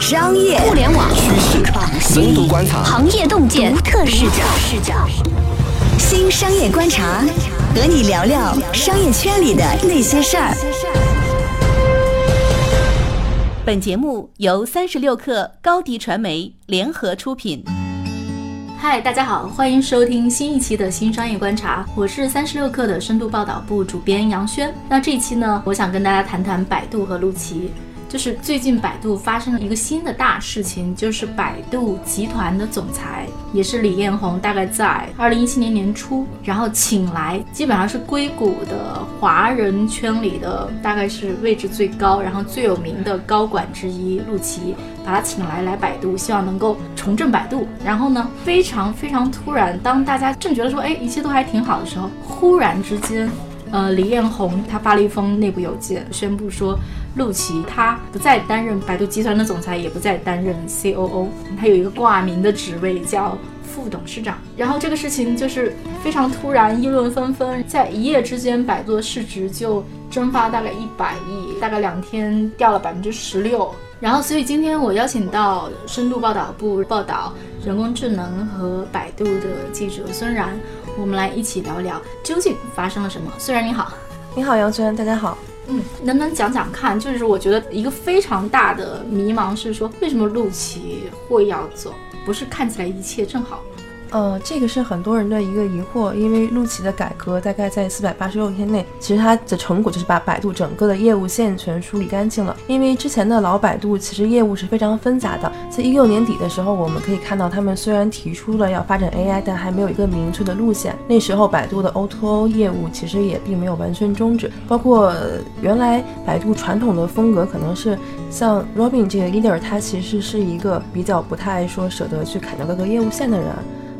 商业、互联网、趋势、深度观察、行业洞见、独特视角。视角。新商业观察，和你聊聊商业圈里的那些事儿。本节目由三十六克高低传媒联合出品。嗨，大家好，欢迎收听新一期的新商业观察，我是三十六氪的深度报道部主编杨轩。那这一期呢，我想跟大家谈谈百度和陆琪。就是最近百度发生了一个新的大事情，就是百度集团的总裁也是李彦宏，大概在二零一七年年初，然后请来基本上是硅谷的华人圈里的大概是位置最高，然后最有名的高管之一陆琪，把他请来来百度，希望能够重振百度。然后呢，非常非常突然，当大家正觉得说，哎，一切都还挺好的时候，忽然之间。呃，李彦宏他发了一封内部邮件，宣布说，陆琪他不再担任百度集团的总裁，也不再担任 COO，他有一个挂名的职位叫副董事长。然后这个事情就是非常突然，议论纷纷，在一夜之间，百度的市值就蒸发大概一百亿，大概两天掉了百分之十六。然后，所以今天我邀请到深度报道部报道人工智能和百度的记者孙然。我们来一起聊聊究竟发生了什么。虽然你好，你好杨轩，大家好。嗯，能不能讲讲看？就是我觉得一个非常大的迷茫是说，为什么陆琪会要走？不是看起来一切正好。呃，这个是很多人的一个疑惑，因为陆琪的改革大概在四百八十六天内，其实它的成果就是把百度整个的业务线全梳理干净了。因为之前的老百度其实业务是非常纷杂的，在一六年底的时候，我们可以看到他们虽然提出了要发展 AI，但还没有一个明确的路线。那时候百度的 O2O 业务其实也并没有完全终止，包括原来百度传统的风格可能是像 Robin 这个 leader，他其实是一个比较不太说舍得去砍掉各个业务线的人。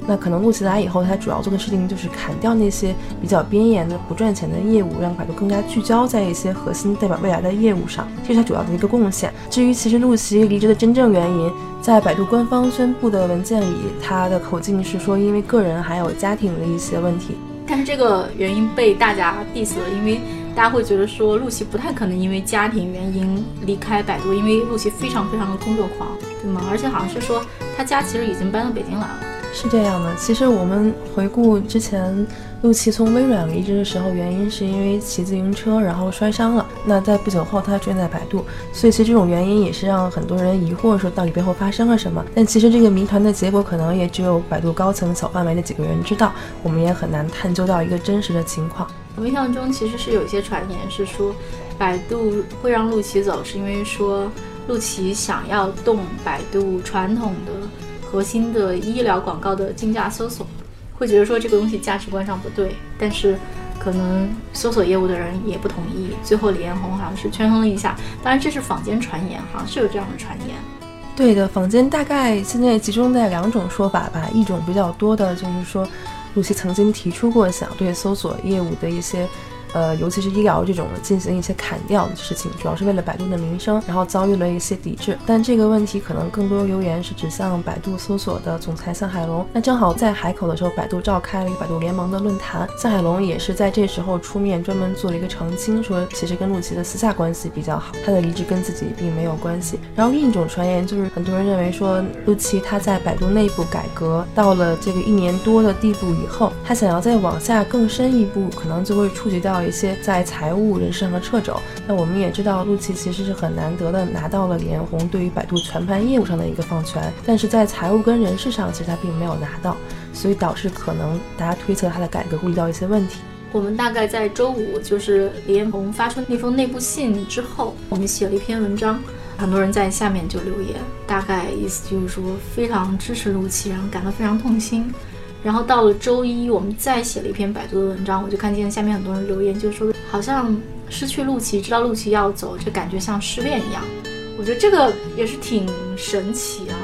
那可能陆琪来以后，他主要做的事情就是砍掉那些比较边缘的不赚钱的业务，让百度更加聚焦在一些核心代表未来的业务上，这是他主要的一个贡献。至于其实陆琪离职的真正原因，在百度官方宣布的文件里，他的口径是说因为个人还有家庭的一些问题。但是这个原因被大家 diss 了，因为大家会觉得说陆琪不太可能因为家庭原因离开百度，因为陆琪非常非常的工作狂，对吗？而且好像是说他家其实已经搬到北京来了。是这样的，其实我们回顾之前，陆琪从微软离职的时候，原因是因为骑自行车然后摔伤了。那在不久后，他出现在百度，所以其实这种原因也是让很多人疑惑，说到底背后发生了什么。但其实这个谜团的结果，可能也只有百度高层小范围的几个人知道，我们也很难探究到一个真实的情况。我印象中，其实是有一些传言是说，百度会让陆琪走，是因为说陆琪想要动百度传统的。核心的医疗广告的竞价搜索，会觉得说这个东西价值观上不对，但是可能搜索业务的人也不同意。最后李彦宏好像是权衡了一下，当然这是坊间传言哈，是有这样的传言。对的，坊间大概现在集中在两种说法吧，一种比较多的就是说，露西曾经提出过想对搜索业务的一些。呃，尤其是医疗这种进行一些砍掉的事情，主要是为了百度的名声，然后遭遇了一些抵制。但这个问题可能更多留言是指向百度搜索的总裁向海龙。那正好在海口的时候，百度召开了一个百度联盟的论坛，向海龙也是在这时候出面专门做了一个澄清，说其实跟陆琪的私下关系比较好，他的离职跟自己并没有关系。然后另一种传言就是，很多人认为说陆琪他在百度内部改革到了这个一年多的地步以后，他想要再往下更深一步，可能就会触及到。一些在财务人事上的掣肘，那我们也知道，陆琪其实是很难得的拿到了李彦宏对于百度全盘业务上的一个放权，但是在财务跟人事上，其实他并没有拿到，所以导致可能大家推测他的改革会遇到一些问题。我们大概在周五，就是李彦宏发出那封内部信之后，我们写了一篇文章，很多人在下面就留言，大概意思就是说非常支持陆琪，然后感到非常痛心。然后到了周一，我们再写了一篇百度的文章，我就看见下面很多人留言，就说好像失去陆琪，知道陆琪要走，这感觉像失恋一样。我觉得这个也是挺神奇啊。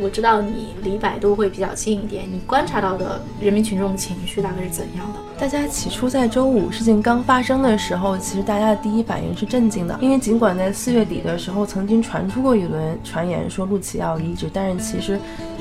我知道你离百度会比较近一点，你观察到的人民群众的情绪大概是怎样的？大家起初在周五事情刚发生的时候，其实大家的第一反应是震惊的，因为尽管在四月底的时候曾经传出过一轮传言说陆琪要离职，但是其实。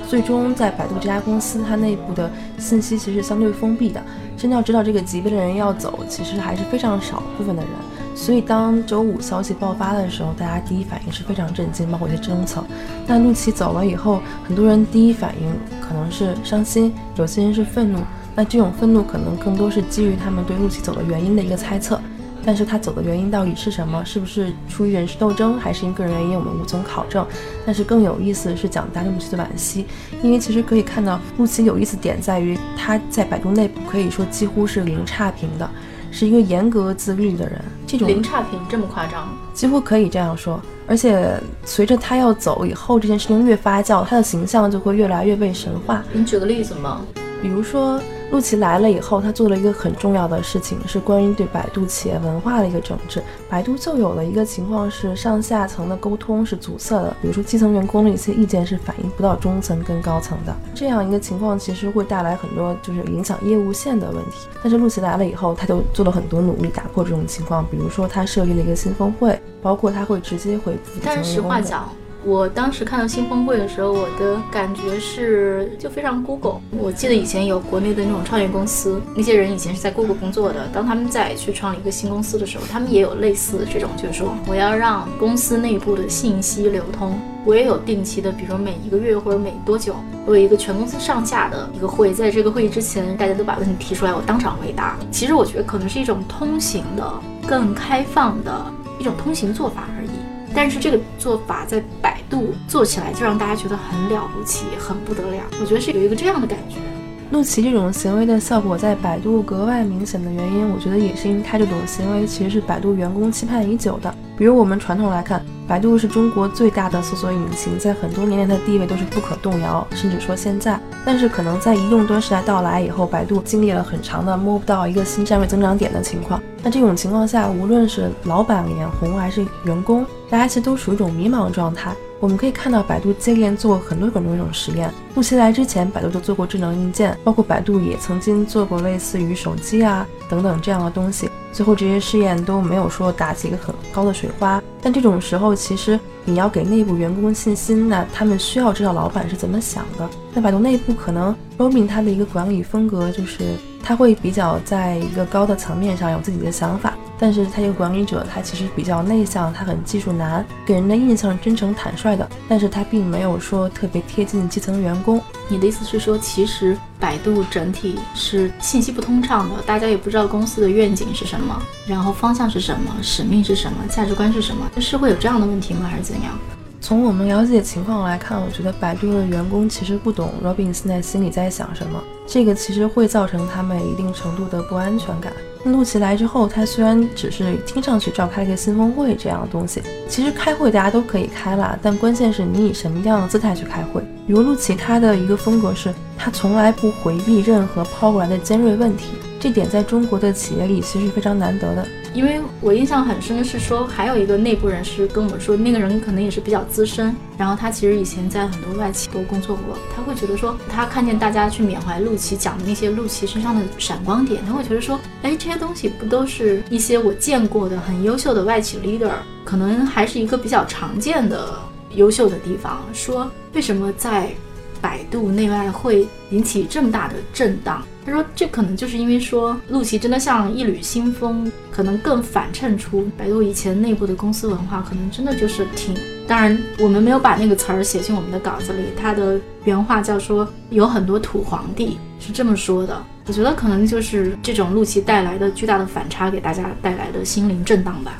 最终，在百度这家公司，它内部的信息其实相对封闭的。真的要知道这个级别的人要走，其实还是非常少部分的人。所以当周五消息爆发的时候，大家第一反应是非常震惊，包括一些争层。那陆琪走了以后，很多人第一反应可能是伤心，有些人是愤怒。那这种愤怒可能更多是基于他们对陆琪走的原因的一个猜测。但是他走的原因到底是什么？是不是出于人事斗争，还是因个人原因？我们无从考证。但是更有意思是讲大陆琪的惋惜，因为其实可以看到陆琪有意思点在于他在百度内部可以说几乎是零差评的，是一个严格自律的人。这种零差评这么夸张？几乎可以这样说。而且随着他要走以后，这件事情越发酵，他的形象就会越来越被神化。你举个例子吗？比如说。陆琪来了以后，他做了一个很重要的事情，是关于对百度企业文化的一个整治。百度就有了一个情况是上下层的沟通是阻塞的，比如说基层员工的一些意见是反映不到中层跟高层的，这样一个情况其实会带来很多就是影响业务线的问题。但是陆琪来了以后，他就做了很多努力打破这种情况，比如说他设立了一个新峰会，包括他会直接回复。但实话讲。我当时看到新峰会的时候，我的感觉是就非常 Google。我记得以前有国内的那种创业公司，那些人以前是在 Google 工作的。当他们在去创立一个新公司的时候，他们也有类似这种，就是说我要让公司内部的信息流通。我也有定期的，比如说每一个月或者每多久，我有一个全公司上下的一个会，在这个会议之前，大家都把问题提出来，我当场回答。其实我觉得可能是一种通行的、更开放的一种通行做法。但是这个做法在百度做起来就让大家觉得很了不起，很不得了。我觉得是有一个这样的感觉。陆琪这种行为的效果在百度格外明显的原因，我觉得也是因为他这种行为其实是百度员工期盼已久的。比如我们传统来看，百度是中国最大的搜索引擎，在很多年来的地位都是不可动摇，甚至说现在。但是可能在移动端时代到来以后，百度经历了很长的摸不到一个新站位增长点的情况。那这种情况下，无论是老板脸红还是员工，大家其实都属于一种迷茫状态。我们可以看到，百度接连做很多很多种实验。陆琪来之前，百度就做过智能硬件，包括百度也曾经做过类似于手机啊等等这样的东西。最后这些试验都没有说打起一个很高的水花。但这种时候，其实你要给内部员工信心，那他们需要知道老板是怎么想的。那百度内部可能 Robin 他的一个管理风格就是。他会比较在一个高的层面上有自己的想法，但是他一个管理者，他其实比较内向，他很技术男，给人的印象真诚坦率的，但是他并没有说特别贴近基层员工。你的意思是说，其实百度整体是信息不通畅的，大家也不知道公司的愿景是什么，然后方向是什么，使命是什么，价值观是什么，是会有这样的问题吗？还是怎样？从我们了解情况来看，我觉得百度的员工其实不懂 Robin 现在心里在想什么，这个其实会造成他们一定程度的不安全感。陆琪来之后，他虽然只是听上去召开了一个新峰会这样的东西，其实开会大家都可以开了，但关键是你以什么样的姿态去开会。比如陆琪他的一个风格是，他从来不回避任何抛过来的尖锐问题，这点在中国的企业里其实非常难得的。因为我印象很深的是说，还有一个内部人士跟我说，那个人可能也是比较资深，然后他其实以前在很多外企都工作过，他会觉得说，他看见大家去缅怀陆琪讲的那些陆琪身上的闪光点，他会觉得说，哎，这些东西不都是一些我见过的很优秀的外企 leader，可能还是一个比较常见的优秀的地方。说为什么在百度内外会引起这么大的震荡？他说：“这可能就是因为说，陆琪真的像一缕新风，可能更反衬出百度以前内部的公司文化，可能真的就是挺……当然，我们没有把那个词儿写进我们的稿子里。他的原话叫说，有很多土皇帝是这么说的。我觉得可能就是这种陆琪带来的巨大的反差，给大家带来的心灵震荡吧。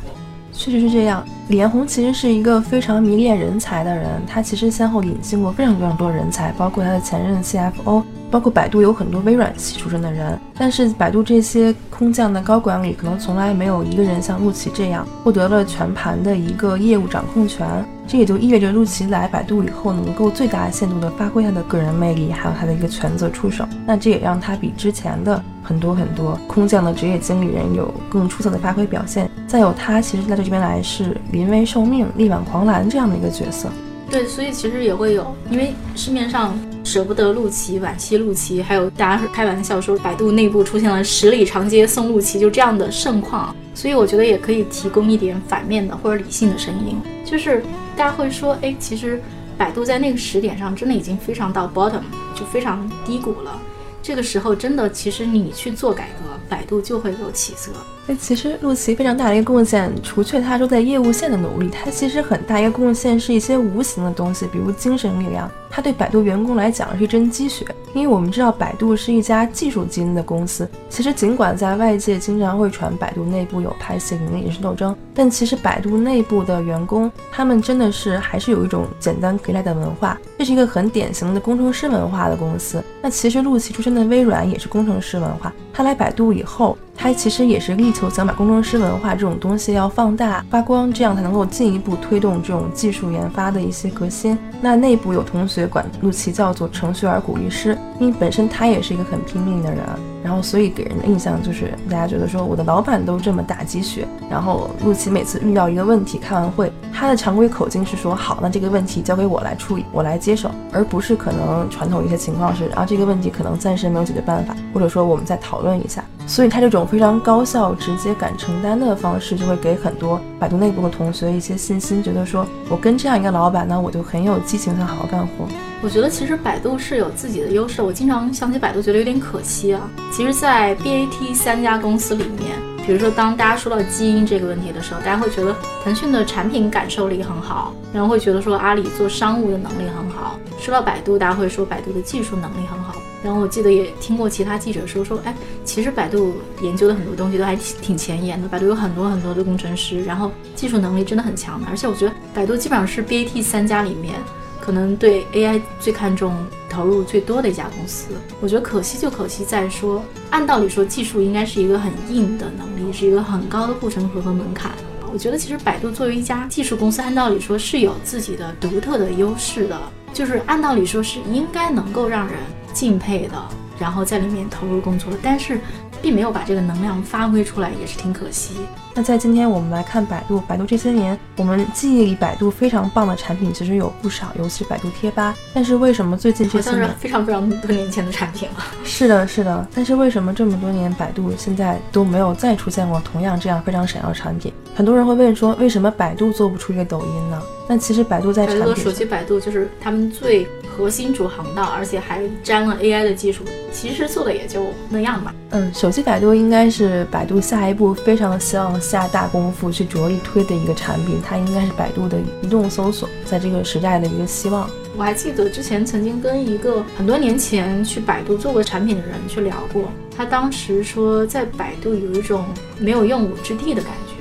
确实是这样。李彦宏其实是一个非常迷恋人才的人，他其实先后引进过非常非常多人才，包括他的前任 CFO。”包括百度有很多微软系出身的人，但是百度这些空降的高管里，可能从来没有一个人像陆琪这样获得了全盘的一个业务掌控权。这也就意味着陆琪来百度以后，能够最大限度地发挥他的个人魅力，还有他的一个权责出手。那这也让他比之前的很多很多空降的职业经理人有更出色的发挥表现。再有他其实来到这边来是临危受命、力挽狂澜这样的一个角色。对，所以其实也会有，因为市面上舍不得陆琪、惋惜陆琪，还有大家开玩笑说百度内部出现了十里长街送陆琪，就这样的盛况。所以我觉得也可以提供一点反面的或者理性的声音，就是大家会说，哎，其实百度在那个时点上真的已经非常到 bottom，就非常低谷了。这个时候真的，其实你去做改革，百度就会有起色。其实陆琪非常大的一个贡献，除却他说在业务线的努力，他其实很大一个贡献是一些无形的东西，比如精神力量。他对百度员工来讲是一针鸡血，因为我们知道百度是一家技术基因的公司。其实尽管在外界经常会传百度内部有拍戏、盈利、也是斗争，但其实百度内部的员工，他们真的是还是有一种简单给来的文化，这是一个很典型的工程师文化的公司。那其实陆琪出身的微软也是工程师文化，他来百度以后。他其实也是力求想把工程师文化这种东西要放大发光，这样才能够进一步推动这种技术研发的一些革新。那内部有同学管陆琪叫做程序员鼓励师，因为本身他也是一个很拼命的人，然后所以给人的印象就是大家觉得说我的老板都这么打鸡血。然后陆琪每次遇到一个问题，开完会，他的常规口径是说好，那这个问题交给我来处理，我来接手，而不是可能传统一些情况是啊这个问题可能暂时没有解决办法，或者说我们再讨论一下。所以他这种非常高效、直接、敢承担的方式，就会给很多百度内部的同学一些信心，觉得说我跟这样一个老板呢，我就很有激情，想好好干活。我觉得其实百度是有自己的优势，我经常想起百度，觉得有点可惜啊。其实，在 BAT 三家公司里面。比如说，当大家说到基因这个问题的时候，大家会觉得腾讯的产品感受力很好，然后会觉得说阿里做商务的能力很好。说到百度，大家会说百度的技术能力很好。然后我记得也听过其他记者说说，哎，其实百度研究的很多东西都还挺挺前沿的。百度有很多很多的工程师，然后技术能力真的很强的。而且我觉得百度基本上是 BAT 三家里面。可能对 AI 最看重、投入最多的一家公司，我觉得可惜就可惜在说，按道理说技术应该是一个很硬的能力，是一个很高的护城河和门槛。我觉得其实百度作为一家技术公司，按道理说是有自己的独特的优势的，就是按道理说是应该能够让人敬佩的，然后在里面投入工作，但是。并没有把这个能量发挥出来，也是挺可惜。那在今天我们来看百度，百度这些年，我们记忆里百度非常棒的产品其实有不少，尤其是百度贴吧。但是为什么最近这些年非常非常多年前的产品了？是的，是的。但是为什么这么多年百度现在都没有再出现过同样这样非常闪耀的产品？很多人会问说，为什么百度做不出一个抖音呢？那其实百度在产品，手机百度就是他们最核心主航道，而且还沾了 AI 的技术，其实做的也就那样吧。嗯，手机百度应该是百度下一步非常希望下大功夫去着力推的一个产品，它应该是百度的移动搜索在这个时代的一个希望。我还记得之前曾经跟一个很多年前去百度做过产品的人去聊过，他当时说在百度有一种没有用武之地的感觉。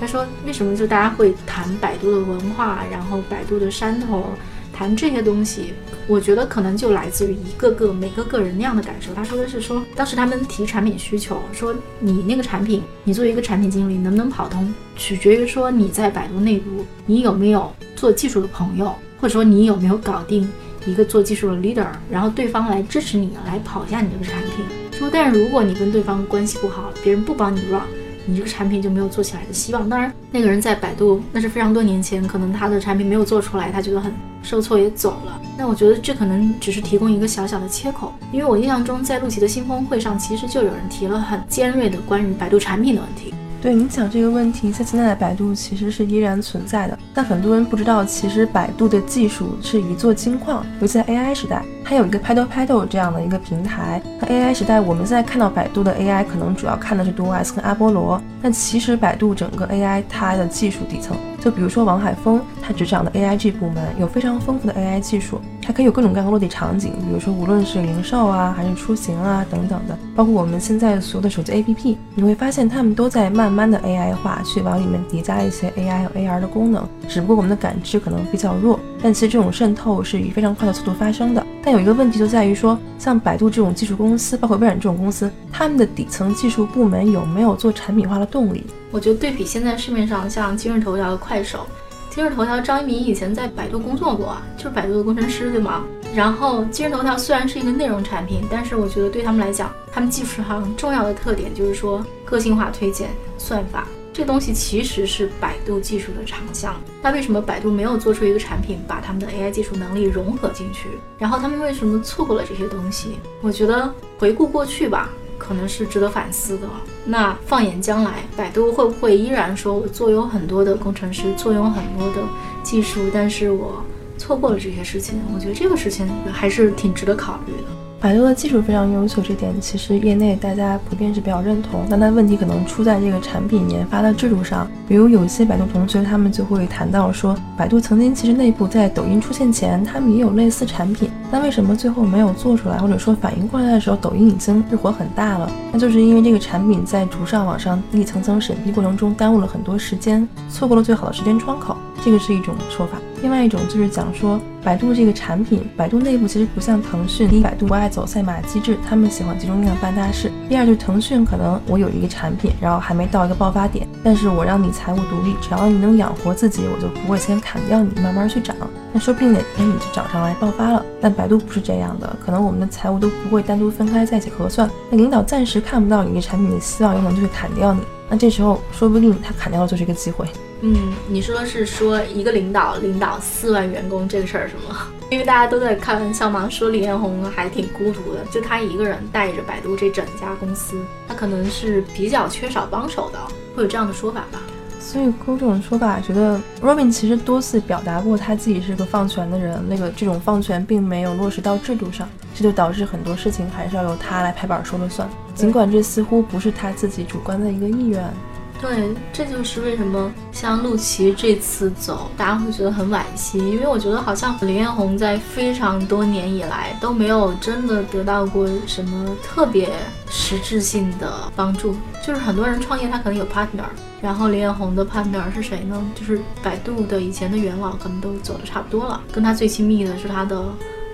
他说：“为什么就大家会谈百度的文化，然后百度的山头，谈这些东西？我觉得可能就来自于一个个每个个人那样的感受。”他说的是说，当时他们提产品需求，说你那个产品，你作为一个产品经理能不能跑通，取决于说你在百度内部你有没有做技术的朋友，或者说你有没有搞定一个做技术的 leader，然后对方来支持你来跑一下你这个产品。说，但是如果你跟对方关系不好，别人不帮你 run。你这个产品就没有做起来的希望。当然，那个人在百度那是非常多年前，可能他的产品没有做出来，他觉得很受挫也走了。那我觉得这可能只是提供一个小小的切口，因为我印象中在陆琪的新峰会上，其实就有人提了很尖锐的关于百度产品的问题。对你讲这个问题，在现在的百度其实是依然存在的，但很多人不知道，其实百度的技术是一座金矿，尤其在 AI 时代。它有一个 Paddle Paddle 这样的一个平台。那 AI 时代，我们现在看到百度的 AI，可能主要看的是 DOS 跟阿波罗。但其实百度整个 AI 它的技术底层，就比如说王海峰，他执掌的 AIG 部门有非常丰富的 AI 技术，它可以有各种各样的落地场景，比如说无论是零售啊，还是出行啊等等的，包括我们现在所有的手机 APP，你会发现他们都在慢慢的 AI 化，去往里面叠加一些 AI 和 AR 的功能。只不过我们的感知可能比较弱，但其实这种渗透是以非常快的速度发生的。但有一个问题就在于说，像百度这种技术公司，包括微软这种公司，他们的底层技术部门有没有做产品化的动力？我觉得对比现在市面上像今日头条的、快手，今日头条张一鸣以前在百度工作过，就是百度的工程师，对吗？然后今日头条虽然是一个内容产品，但是我觉得对他们来讲，他们技术上重要的特点就是说个性化推荐算法。这东西其实是百度技术的长项，那为什么百度没有做出一个产品，把他们的 AI 技术能力融合进去？然后他们为什么错过了这些东西？我觉得回顾过去吧，可能是值得反思的。那放眼将来，百度会不会依然说我坐拥很多的工程师，坐拥很多的技术，但是我错过了这些事情？我觉得这个事情还是挺值得考虑的。百度的技术非常优秀，这点其实业内大家普遍是比较认同。但它问题可能出在这个产品研发的制度上。比如有一些百度同学，他们就会谈到说，百度曾经其实内部在抖音出现前，他们也有类似产品，但为什么最后没有做出来，或者说反应过来的时候，抖音已经日活很大了？那就是因为这个产品在逐上网上一层层审批过程中耽误了很多时间，错过了最好的时间窗口。这个是一种说法，另外一种就是讲说，百度这个产品，百度内部其实不像腾讯，第一，百度不爱走赛马机制，他们喜欢集中力量办大事；第二，就是腾讯可能我有一个产品，然后还没到一个爆发点，但是我让你财务独立，只要你能养活自己，我就不会先砍掉你，慢慢去涨。那说不定哪天你就涨上来爆发了。但百度不是这样的，可能我们的财务都不会单独分开在一起核算。那领导暂时看不到你这产品的希望，有可能就会砍掉你。那这时候说不定他砍掉的就是一个机会。嗯，你说的是说一个领导领导四万员工这个事儿是吗？因为大家都在开玩笑嘛，说李彦宏还挺孤独的，就他一个人带着百度这整家公司，他可能是比较缺少帮手的，会有这样的说法吧？所以勾这种说法，觉得 Robin 其实多次表达过他自己是个放权的人，那个这种放权并没有落实到制度上，这就导致很多事情还是要由他来拍板说了算，尽管这似乎不是他自己主观的一个意愿。对，这就是为什么像陆琪这次走，大家会觉得很惋惜，因为我觉得好像李彦宏在非常多年以来都没有真的得到过什么特别实质性的帮助。就是很多人创业，他可能有 partner，然后李彦宏的 partner 是谁呢？就是百度的以前的元老，可能都走的差不多了，跟他最亲密的是他的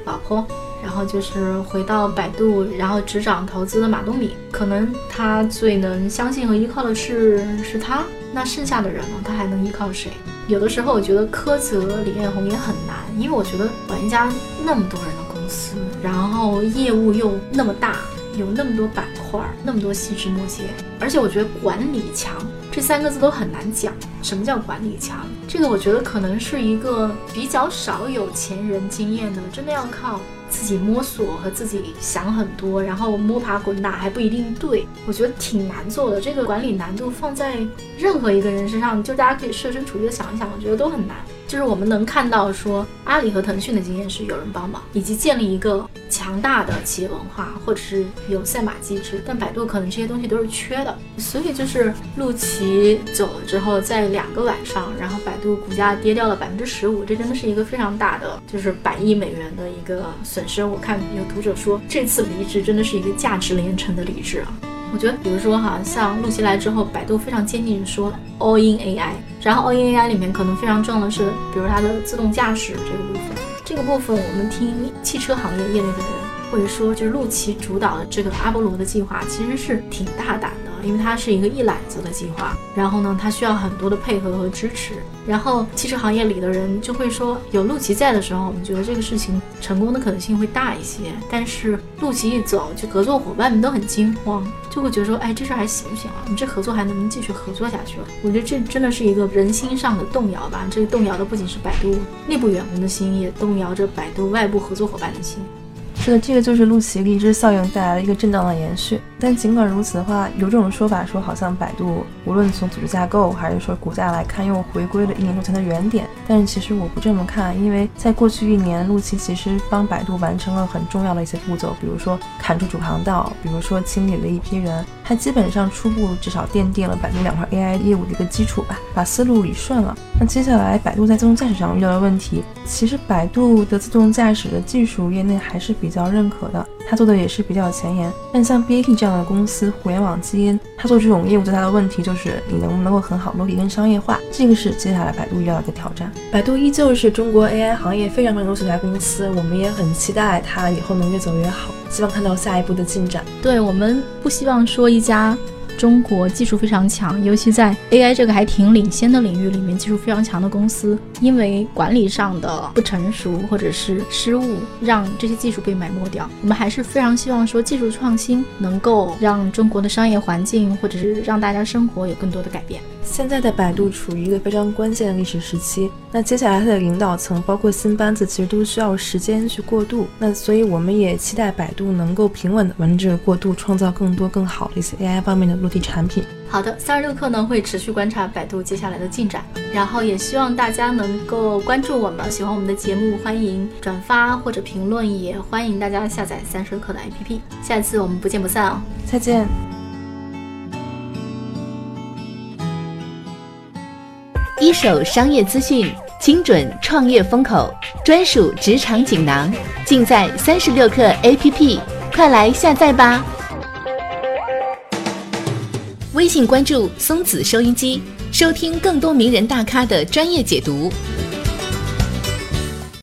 老婆。然后就是回到百度，然后执掌投资的马东敏，可能他最能相信和依靠的是是他。那剩下的人呢？他还能依靠谁？有的时候我觉得苛责李彦宏也很难，因为我觉得管一家那么多人的公司，然后业务又那么大，有那么多板块，那么多细枝末节，而且我觉得管理强这三个字都很难讲。什么叫管理强？这个我觉得可能是一个比较少有前人经验的，真的要靠。自己摸索和自己想很多，然后摸爬滚打还不一定对，我觉得挺难做的。这个管理难度放在任何一个人身上，就大家可以设身处地的想一想，我觉得都很难。就是我们能看到说，阿里和腾讯的经验是有人帮忙，以及建立一个强大的企业文化，或者是有赛马机制。但百度可能这些东西都是缺的，所以就是陆琪走了之后，在两个晚上，然后百度股价跌掉了百分之十五，这真的是一个非常大的，就是百亿美元的一个损失。我看有读者说，这次离职真的是一个价值连城的离职啊。我觉得，比如说哈，像陆琪来之后，百度非常坚定说 all in AI，然后 all in AI 里面可能非常重要的是，比如它的自动驾驶这个部分。这个部分我们听汽车行业业内的人或者说，就是陆琪主导的这个阿波罗的计划其实是挺大胆的。因为它是一个一揽子的计划，然后呢，它需要很多的配合和支持。然后汽车行业里的人就会说，有陆琪在的时候，我们觉得这个事情成功的可能性会大一些。但是陆琪一走，就合作伙伴们都很惊慌，就会觉得说，哎，这事还行不行啊？我们这合作还能不能继续合作下去了？我觉得这真的是一个人心上的动摇吧。这个动摇的不仅是百度内部员工的心，也动摇着百度外部合作伙伴的心。是的，这个就是陆琪离职效应带来的一个震荡的延续。但尽管如此的话，有这种说法说，好像百度无论从组织架构还是说股价来看，又回归了一年多前的原点。但是其实我不这么看，因为在过去一年，陆琪其实帮百度完成了很重要的一些步骤，比如说砍出主航道，比如说清理了一批人，它基本上初步至少奠定了百度两块 AI 业务的一个基础吧，把思路理顺了。那接下来百度在自动驾驶上遇到的问题，其实百度的自动驾驶的技术业内还是比较认可的。他做的也是比较前沿，但像 BAT 这样的公司，互联网基因，他做这种业务最大的问题就是你能不能够很好落地跟商业化，这个是接下来百度遇到的一个挑战。百度依旧是中国 AI 行业非常非常优秀的一家公司，我们也很期待它以后能越走越好，希望看到下一步的进展。对我们不希望说一家。中国技术非常强，尤其在 AI 这个还挺领先的领域里面，技术非常强的公司，因为管理上的不成熟或者是失误，让这些技术被埋没掉。我们还是非常希望说，技术创新能够让中国的商业环境或者是让大家生活有更多的改变。现在的百度处于一个非常关键的历史时期，那接下来它的领导层，包括新班子，其实都需要时间去过渡。那所以我们也期待百度能够平稳的完成这个过渡，创造更多更好的一些 AI 方面的路地产品。好的，三十六课呢会持续观察百度接下来的进展，然后也希望大家能够关注我们，喜欢我们的节目，欢迎转发或者评论，也欢迎大家下载三十六课的 APP。下次我们不见不散哦！再见。一手商业资讯，精准创业风口，专属职场锦囊，尽在三十六课 APP，快来下载吧！微信关注松子收音机，收听更多名人大咖的专业解读。